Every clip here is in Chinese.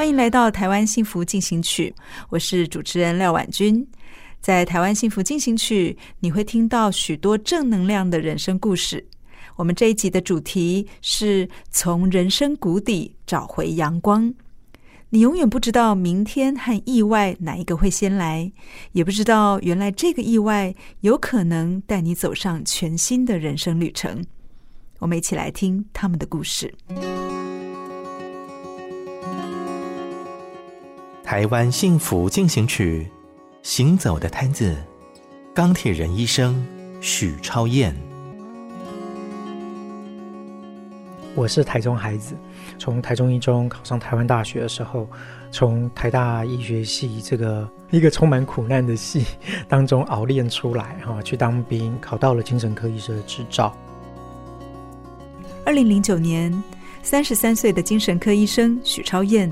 欢迎来到台湾幸福进行曲，我是主持人廖婉君。在台湾幸福进行曲，你会听到许多正能量的人生故事。我们这一集的主题是从人生谷底找回阳光。你永远不知道明天和意外哪一个会先来，也不知道原来这个意外有可能带你走上全新的人生旅程。我们一起来听他们的故事。台湾幸福进行曲，行走的摊子，钢铁人医生许超燕。我是台中孩子，从台中一中考上台湾大学的时候，从台大医学系这个 一个充满苦难的系当中熬练出来，哈，去当兵，考到了精神科医生的执照。二零零九年，三十三岁的精神科医生许超彦。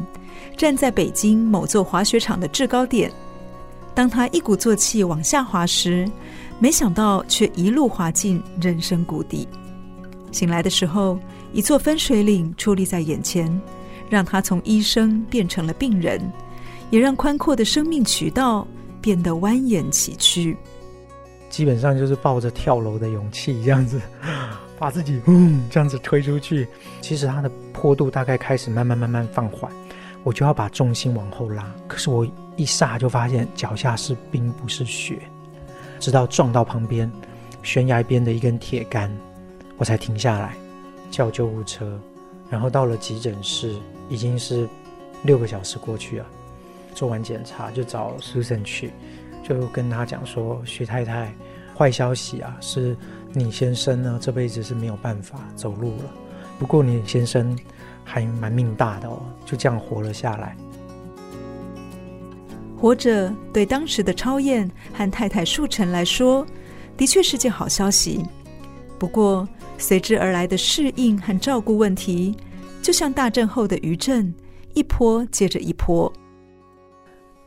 站在北京某座滑雪场的制高点，当他一鼓作气往下滑时，没想到却一路滑进人生谷底。醒来的时候，一座分水岭矗立在眼前，让他从医生变成了病人，也让宽阔的生命渠道变得蜿蜒崎岖。基本上就是抱着跳楼的勇气，这样子把自己嗯这样子推出去。其实它的坡度大概开始慢慢慢慢放缓。我就要把重心往后拉，可是我一刹就发现脚下是冰，不是雪。直到撞到旁边悬崖边的一根铁杆，我才停下来，叫救护车。然后到了急诊室，已经是六个小时过去了。做完检查就找 Susan 去，就跟他讲说：“徐太太，坏消息啊，是你先生呢这辈子是没有办法走路了。不过你先生。”还蛮命大的哦，就这样活了下来。活着对当时的超燕和太太树晨来说，的确是件好消息。不过随之而来的适应和照顾问题，就像大震后的余震，一波接着一波。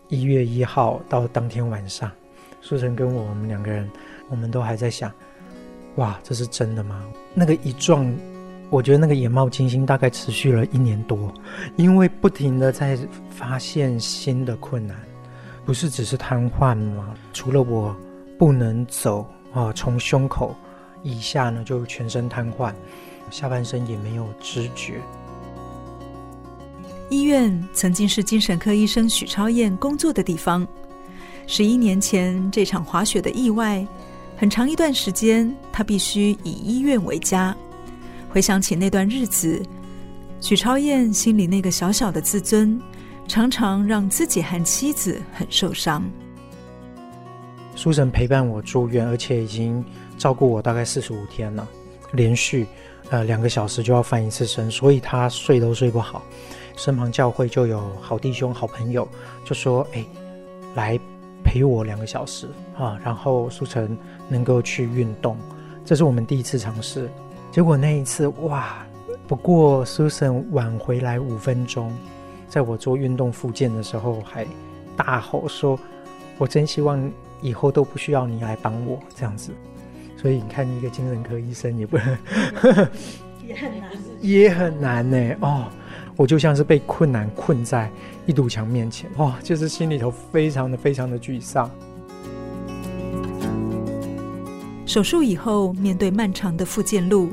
一月一号到当天晚上，树晨跟我，我们两个人，我们都还在想：哇，这是真的吗？那个一撞。我觉得那个眼冒金星大概持续了一年多，因为不停的在发现新的困难，不是只是瘫痪吗？除了我不能走啊，从胸口以下呢就全身瘫痪，下半身也没有知觉。医院曾经是精神科医生许超燕工作的地方。十一年前这场滑雪的意外，很长一段时间他必须以医院为家。回想起那段日子，许超燕心里那个小小的自尊，常常让自己和妻子很受伤。苏晨陪伴我住院，而且已经照顾我大概四十五天了，连续呃两个小时就要翻一次身，所以他睡都睡不好。身旁教会就有好弟兄、好朋友就说：“哎，来陪我两个小时啊，然后苏晨能够去运动。”这是我们第一次尝试。结果那一次哇，不过 Susan 晚回来五分钟，在我做运动复健的时候还大吼说：“我真希望以后都不需要你来帮我这样子。”所以你看，一个精神科医生也不能，也很难，也很难呢。哦，我就像是被困难困在一堵墙面前，哦，就是心里头非常的非常的沮丧。手术以后，面对漫长的复健路，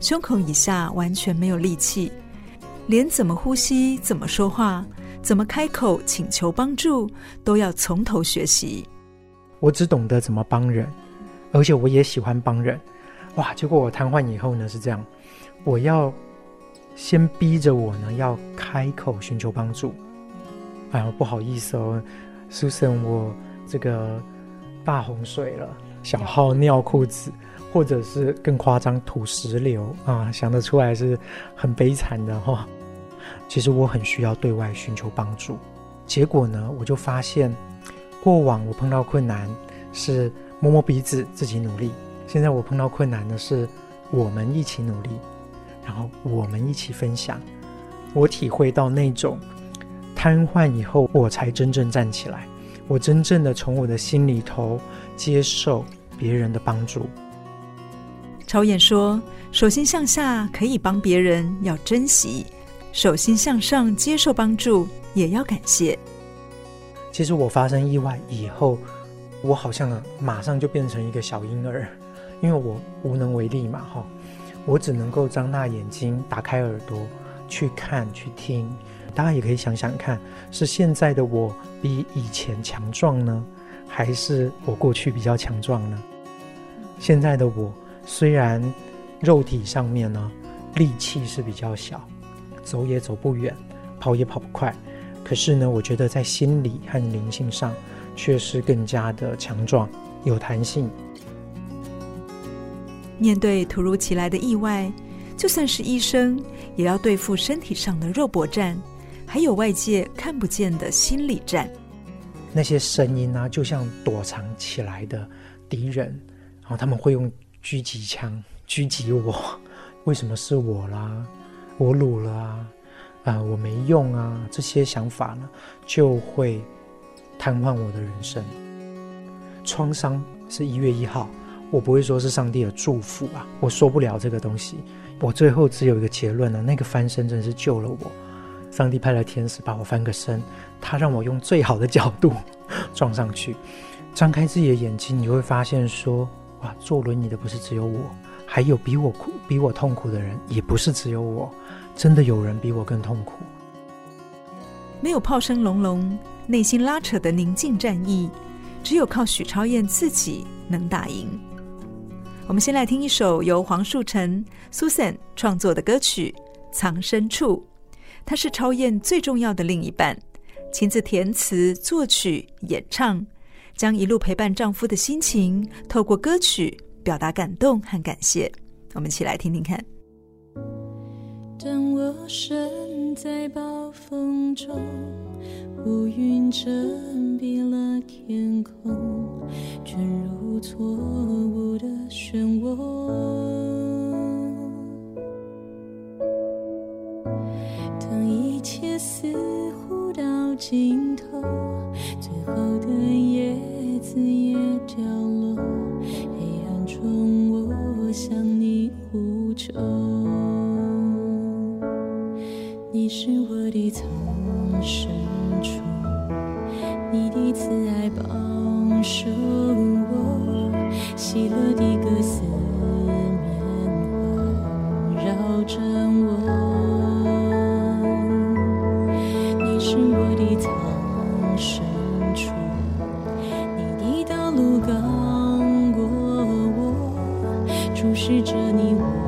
胸口以下完全没有力气，连怎么呼吸、怎么说话，怎么开口请求帮助，都要从头学习。我只懂得怎么帮人，而且我也喜欢帮人。哇！结果我瘫痪以后呢，是这样，我要先逼着我呢要开口寻求帮助。哎呀，不好意思哦，Susan，我这个大洪水了，小号尿裤子，或者是更夸张土石流啊，想得出来是很悲惨的哈、哦。其实我很需要对外寻求帮助，结果呢，我就发现过往我碰到困难是摸摸鼻子自己努力，现在我碰到困难的是我们一起努力，然后我们一起分享，我体会到那种。瘫痪以后，我才真正站起来。我真正的从我的心里头接受别人的帮助。超演说：“手心向下可以帮别人，要珍惜；手心向上接受帮助，也要感谢。”其实我发生意外以后，我好像马上就变成一个小婴儿，因为我无能为力嘛，哈，我只能够张大眼睛，打开耳朵去看，去听。大家也可以想想看，是现在的我比以前强壮呢，还是我过去比较强壮呢？现在的我虽然肉体上面呢力气是比较小，走也走不远，跑也跑不快，可是呢，我觉得在心理和灵性上却是更加的强壮，有弹性。面对突如其来的意外，就算是医生，也要对付身体上的肉搏战。还有外界看不见的心理战，那些声音呢、就像躲藏起来的敌人，然后他们会用狙击枪狙击我。为什么是我啦？我鲁了啊！啊、我没用啊！这些想法呢，就会瘫痪我的人生。创伤是一月一号，我不会说是上帝的祝福啊，我说不了这个东西。我最后只有一个结论呢，那个翻身真是救了我。上帝派来天使把我翻个身，他让我用最好的角度 撞上去。张开自己的眼睛，你会发现说：哇，坐轮椅的不是只有我，还有比我苦、比我痛苦的人，也不是只有我，真的有人比我更痛苦。没有炮声隆隆，内心拉扯的宁静战役，只有靠许超燕自己能打赢。我们先来听一首由黄树成 Susan 创作的歌曲《藏身处》。他是超验最重要的另一半，亲自填词、作曲、演唱，将一路陪伴丈夫的心情透过歌曲表达感动和感谢。我们一起来听听看。当我身在暴风中，乌云遮蔽了天空，卷入错注视着你，我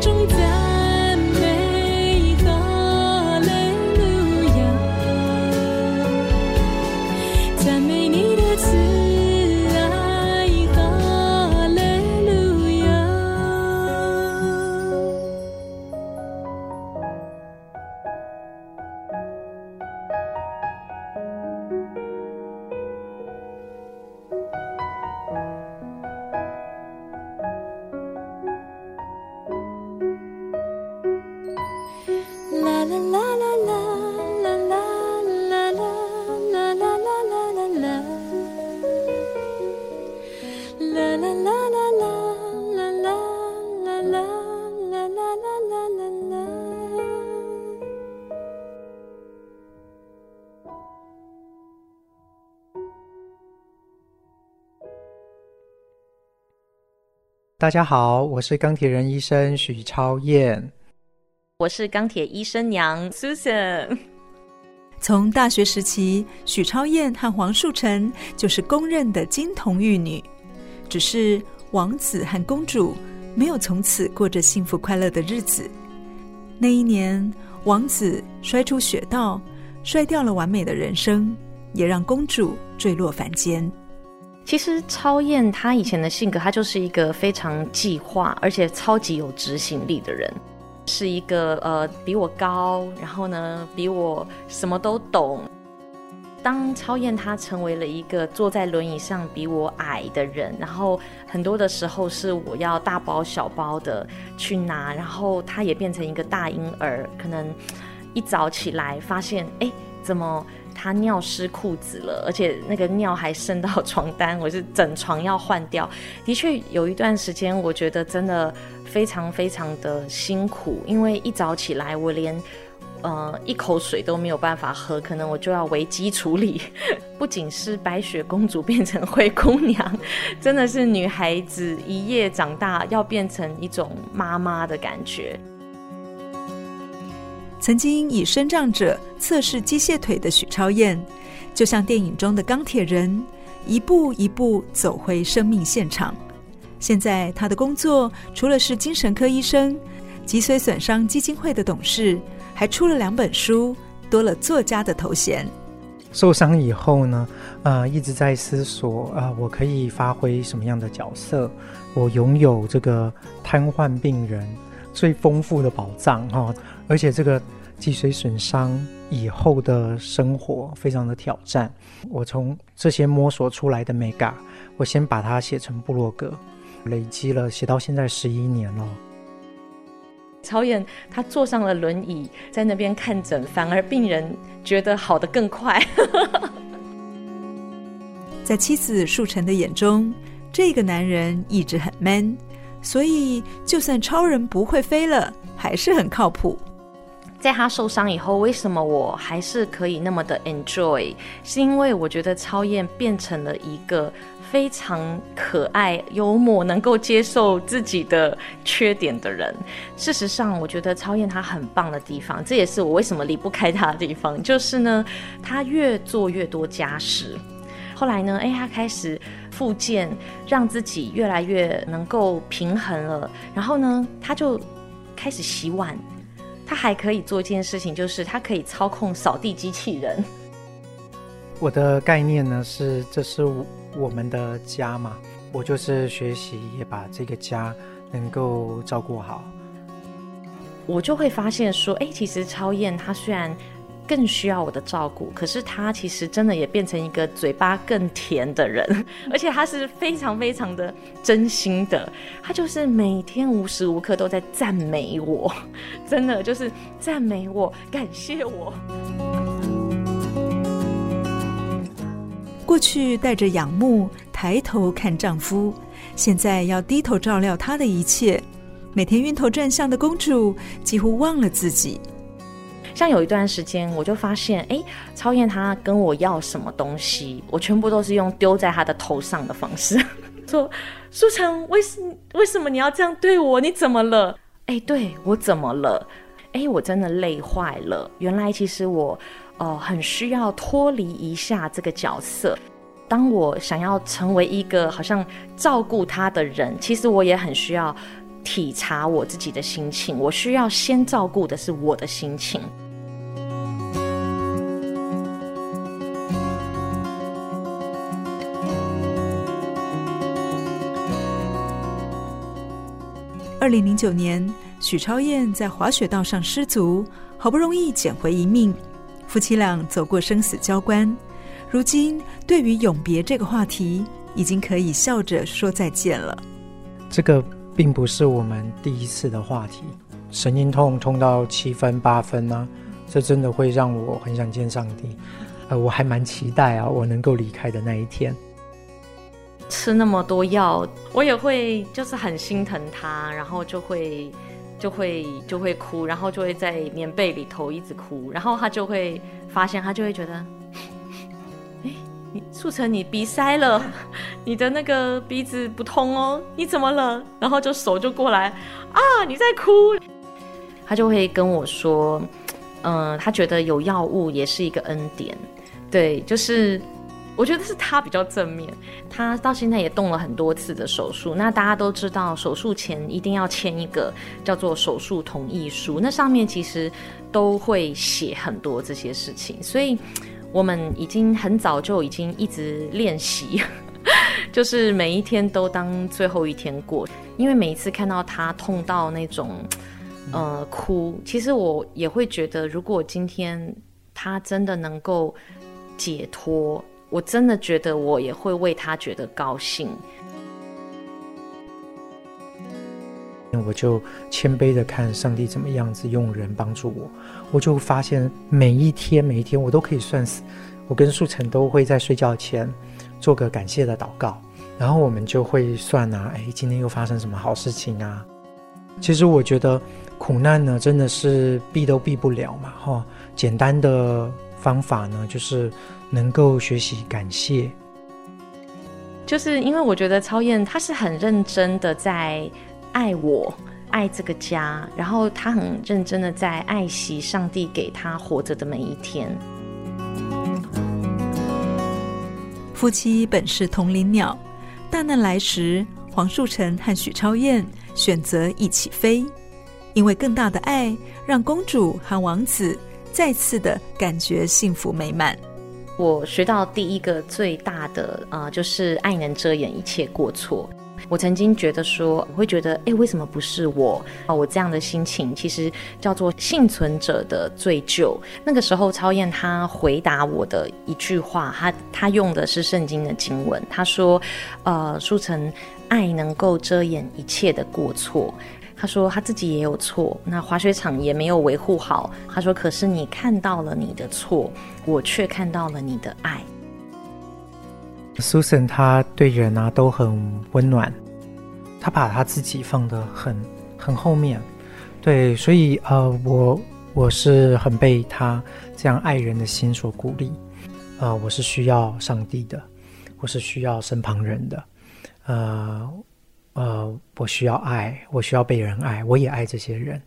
种在。大家好，我是钢铁人医生许超燕。我是钢铁医生娘 Susan。从大学时期，许超燕和黄树成就是公认的金童玉女，只是王子和公主没有从此过着幸福快乐的日子。那一年，王子摔出雪道，摔掉了完美的人生，也让公主坠落凡间。其实超燕她以前的性格，她就是一个非常计划，而且超级有执行力的人。是一个呃比我高，然后呢比我什么都懂。当超燕她成为了一个坐在轮椅上比我矮的人，然后很多的时候是我要大包小包的去拿，然后她也变成一个大婴儿，可能一早起来发现，哎，怎么他尿湿裤子了，而且那个尿还渗到床单，我是整床要换掉。的确有一段时间，我觉得真的。非常非常的辛苦，因为一早起来，我连呃一口水都没有办法喝，可能我就要危机处理。不仅是白雪公主变成灰姑娘，真的是女孩子一夜长大要变成一种妈妈的感觉。曾经以身障者测试机械腿的许超燕，就像电影中的钢铁人，一步一步走回生命现场。现在他的工作除了是精神科医生、脊髓损伤基金会的董事，还出了两本书，多了作家的头衔。受伤以后呢，呃，一直在思索，呃，我可以发挥什么样的角色？我拥有这个瘫痪病人最丰富的宝藏哈、哦，而且这个脊髓损伤以后的生活非常的挑战。我从这些摸索出来的美感，我先把它写成部落格。累积了写到现在十一年了。超燕他坐上了轮椅，在那边看诊，反而病人觉得好得更快。在妻子树成的眼中，这个男人一直很 man，所以就算超人不会飞了，还是很靠谱。在他受伤以后，为什么我还是可以那么的 enjoy？是因为我觉得超燕变成了一个。非常可爱、幽默，能够接受自己的缺点的人。事实上，我觉得超燕她很棒的地方，这也是我为什么离不开她的地方。就是呢，她越做越多家事。后来呢，哎，她开始复健，让自己越来越能够平衡了。然后呢，她就开始洗碗。她还可以做一件事情，就是他可以操控扫地机器人。我的概念呢是，这是我们的家嘛，我就是学习也把这个家能够照顾好。我就会发现说，哎，其实超燕她虽然更需要我的照顾。可是他其实真的也变成一个嘴巴更甜的人，而且他是非常非常的真心的，他就是每天无时无刻都在赞美我，真的就是赞美我，感谢我。过去带着仰慕，抬头看丈夫，现在要低头照料他的一切。每天晕头转向的公主几乎忘了自己。像有一段时间，我就发现，哎，超燕她跟我要什么东西，我全部都是用丢在她的头上的方式，说：“书成，为什为什么你要这样对我？你怎么了？”哎，对，我怎么了？哎，我真的累坏了。原来其实我，呃，很需要脱离一下这个角色。当我想要成为一个好像照顾他的人，其实我也很需要。体察我自己的心情，我需要先照顾的是我的心情。二零零九年，许超燕在滑雪道上失足，好不容易捡回一命，夫妻俩走过生死交关。如今，对于永别这个话题，已经可以笑着说再见了。这个。并不是我们第一次的话题，神经痛痛到七分八分呢、啊，这真的会让我很想见上帝。呃，我还蛮期待啊，我能够离开的那一天。吃那么多药，我也会就是很心疼他，然后就会就会就会哭，然后就会在棉被里头一直哭，然后他就会发现，他就会觉得。素成，你鼻塞了，你的那个鼻子不通哦，你怎么了？然后就手就过来啊，你在哭，他就会跟我说，嗯、他觉得有药物也是一个恩典，对，就是我觉得是他比较正面，他到现在也动了很多次的手术，那大家都知道，手术前一定要签一个叫做手术同意书，那上面其实都会写很多这些事情，所以。我们已经很早就已经一直练习，就是每一天都当最后一天过。因为每一次看到他痛到那种，呃，哭，其实我也会觉得，如果今天他真的能够解脱，我真的觉得我也会为他觉得高兴。那我就谦卑的看上帝怎么样子用人帮助我，我就发现每一天每一天我都可以算死。我跟素成都会在睡觉前做个感谢的祷告，然后我们就会算啊，哎，今天又发生什么好事情啊？其实我觉得苦难呢，真的是避都避不了嘛，哈。简单的方法呢，就是能够学习感谢，就是因为我觉得超燕他是很认真的在。爱我，爱这个家，然后他很认真的在爱惜上帝给他活着的每一天。夫妻本是同林鸟，大难来时，黄树成和许超燕选择一起飞，因为更大的爱，让公主和王子再次的感觉幸福美满。我学到第一个最大的啊、就是爱能遮掩一切过错。我曾经觉得说，我会觉得，哎，为什么不是我？啊，我这样的心情其实叫做幸存者的罪疚。那个时候，超燕他回答我的一句话，他他用的是圣经的经文，他说，呃，书成，爱能够遮掩一切的过错。他说他自己也有错，那滑雪场也没有维护好。他说，可是你看到了你的错，我却看到了你的爱。Susan 他对人啊都很温暖，他把他自己放得很很后面，对，所以呃，我我是很被他这样爱人的心所鼓励，呃，我是需要上帝的，我是需要身旁人的，呃呃，我需要爱，我需要被人爱，我也爱这些人，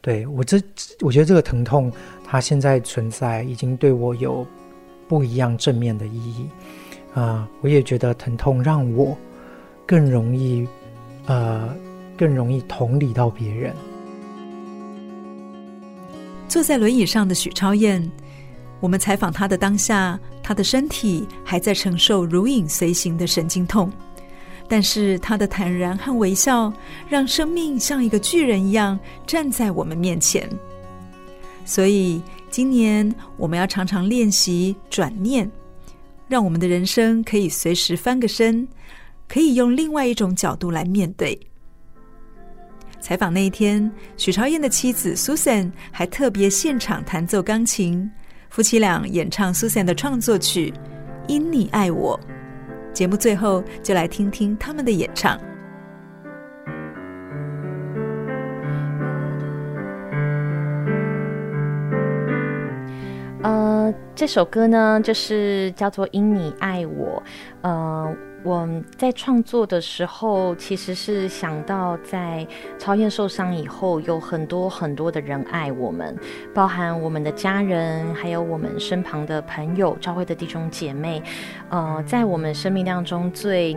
对，我这我觉得这个疼痛它现在存在，已经对我有不一样正面的意义。啊，我也觉得疼痛让我更容易，呃，更容易同理到别人。坐在轮椅上的许超燕，我们采访她的当下，她的身体还在承受如影随形的神经痛，但是他的坦然和微笑，让生命像一个巨人一样站在我们面前。所以今年我们要常常练习转念，让我们的人生可以随时翻个身，可以用另外一种角度来面对。采访那一天，许超燕的妻子 Susan 还特别现场弹奏钢琴，夫妻俩演唱 Susan 的创作曲《因你爱我》。节目最后就来听听他们的演唱。呃，这首歌呢，就是叫做《因你爱我》。呃，我在创作的时候，其实是想到在超燕受伤以后，有很多很多的人爱我们，包含我们的家人，还有我们身旁的朋友、教会的弟兄姐妹。呃，在我们生命当中最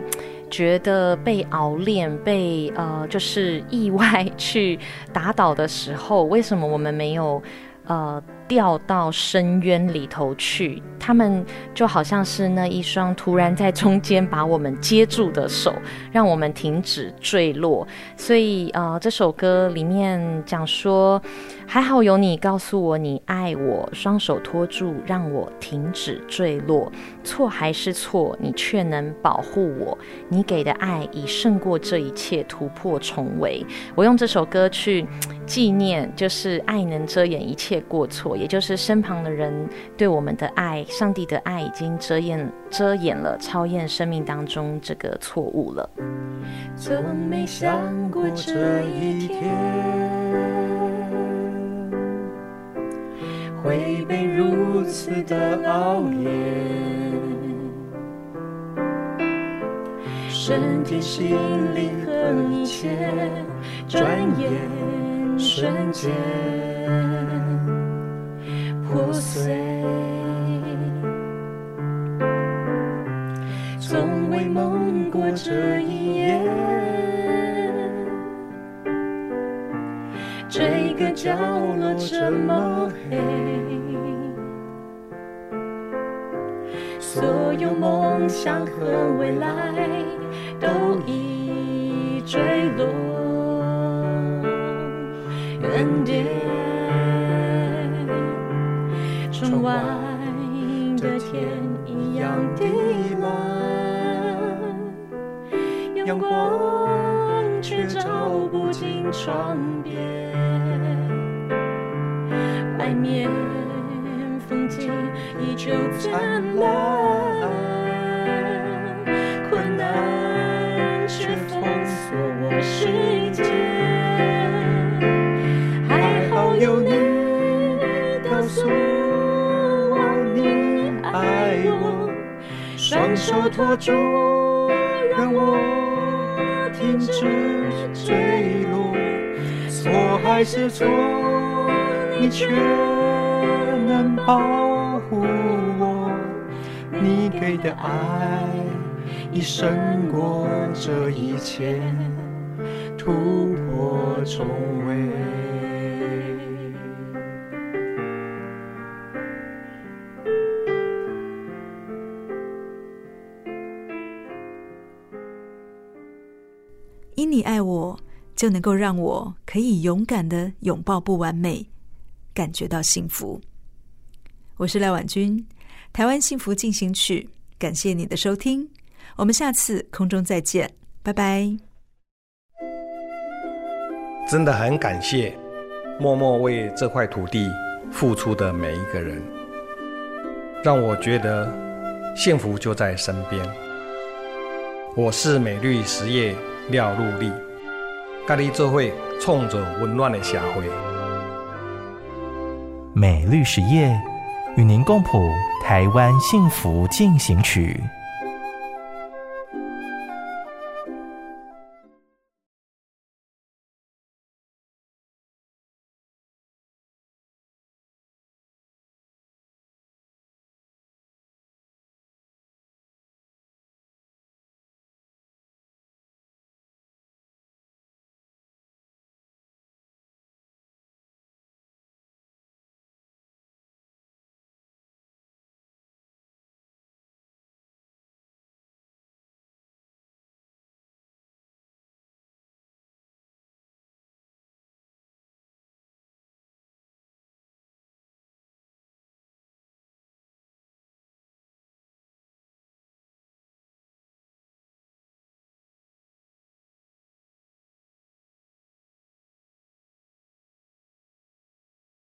觉得被熬炼、被呃，就是意外去打倒的时候，为什么我们没有呃？掉到深渊里头去，他们就好像是那一双突然在中间把我们接住的手，让我们停止坠落。所以，呃，这首歌里面讲说，还好有你告诉我你爱我，双手托住，让我停止坠落。错还是错，你却能保护我。你给的爱已胜过这一切，突破重围。我用这首歌去纪念，就是爱能遮掩一切过错。也就是身旁的人对我们的爱，上帝的爱已经遮掩遮掩了超彦生命当中这个错误了。从没想过这一天会被如此的熬夜，身体、心灵和一切，转眼瞬间。破碎，从未梦过这一夜。角落这么黑，所有梦想和未来都已坠落，原点。窗外的天一样的蓝，阳光却照不进窗就灿烂，困难却封锁我世界，还好有你告诉我你爱我。双手托住，让我停止坠落。错还是错，你却能保。你给的爱已胜过这一切，突破重围。因你爱我，就能够让我可以勇敢的拥抱不完美，感觉到幸福。我是赖婉君，台湾幸福进行曲，感谢你的收听，我们下次空中再见，拜拜。真的很感谢默默为这块土地付出的每一个人，让我觉得幸福就在身边。我是美绿实业。廖陆立，咖喱做会冲着温暖的社会。美绿实业与您共谱台湾幸福进行曲。